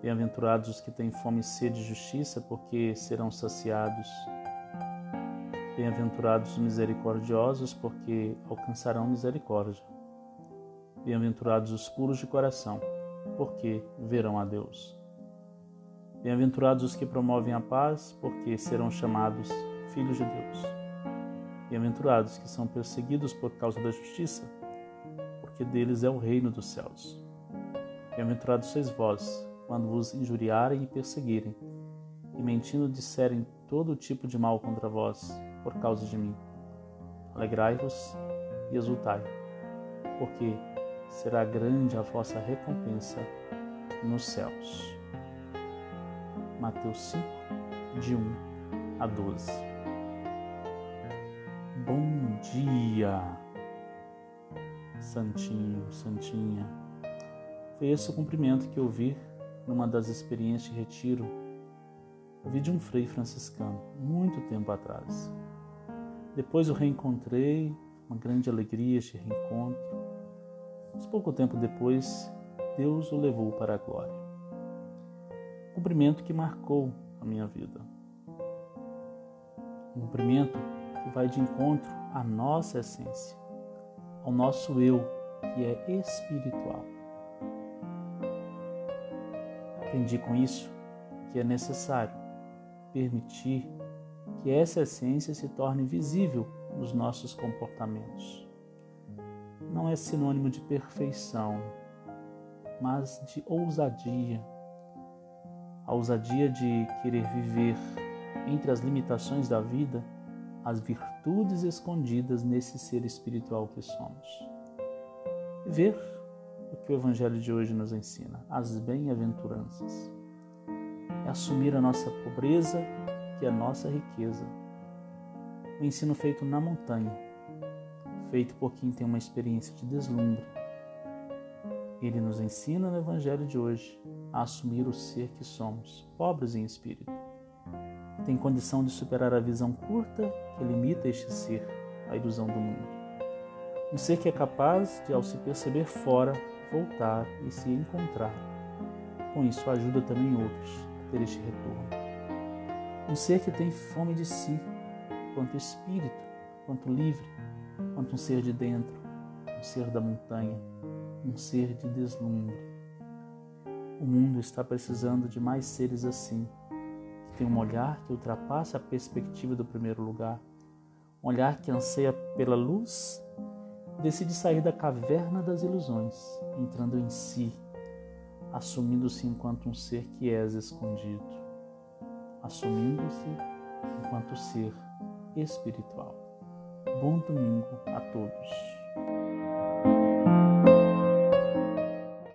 Bem-aventurados os que têm fome e sede de justiça, porque serão saciados. Bem-aventurados os misericordiosos, porque alcançarão misericórdia. Bem-aventurados os puros de coração, porque verão a Deus. Bem-aventurados os que promovem a paz, porque serão chamados filhos de Deus. Bem-aventurados que são perseguidos por causa da justiça, porque deles é o reino dos céus. Bem-aventurados sois vós, quando vos injuriarem e perseguirem, e mentindo disserem todo tipo de mal contra vós, por causa de mim. Alegrai-vos e exultai, porque será grande a vossa recompensa nos céus. Mateus 5, de 1 a 12. Bom dia, Santinho, Santinha. Foi esse o cumprimento que eu vi numa das experiências de retiro, ouvi de um frei franciscano, muito tempo atrás. Depois o reencontrei, uma grande alegria este reencontro. Mas pouco tempo depois, Deus o levou para a glória. Um cumprimento que marcou a minha vida. Um cumprimento que vai de encontro à nossa essência, ao nosso eu, que é espiritual. Aprendi com isso que é necessário permitir que essa essência se torne visível nos nossos comportamentos. Não é sinônimo de perfeição, mas de ousadia. A ousadia de querer viver entre as limitações da vida as virtudes escondidas nesse ser espiritual que somos. Ver o que o Evangelho de hoje nos ensina, as bem-aventuranças. É assumir a nossa pobreza, que é a nossa riqueza. O ensino feito na montanha, feito por quem tem uma experiência de deslumbre. Ele nos ensina no Evangelho de hoje a assumir o ser que somos, pobres em espírito. Tem condição de superar a visão curta que limita este ser, a ilusão do mundo. Um ser que é capaz de, ao se perceber fora, voltar e se encontrar. Com isso, ajuda também outros a ter este retorno. Um ser que tem fome de si, quanto espírito, quanto livre, quanto um ser de dentro, um ser da montanha, um ser de deslumbre. O mundo está precisando de mais seres assim, que têm um olhar que ultrapassa a perspectiva do primeiro lugar, um olhar que anseia pela luz decide sair da caverna das ilusões, entrando em si, assumindo-se enquanto um ser que és escondido, assumindo-se enquanto ser espiritual. Bom domingo a todos.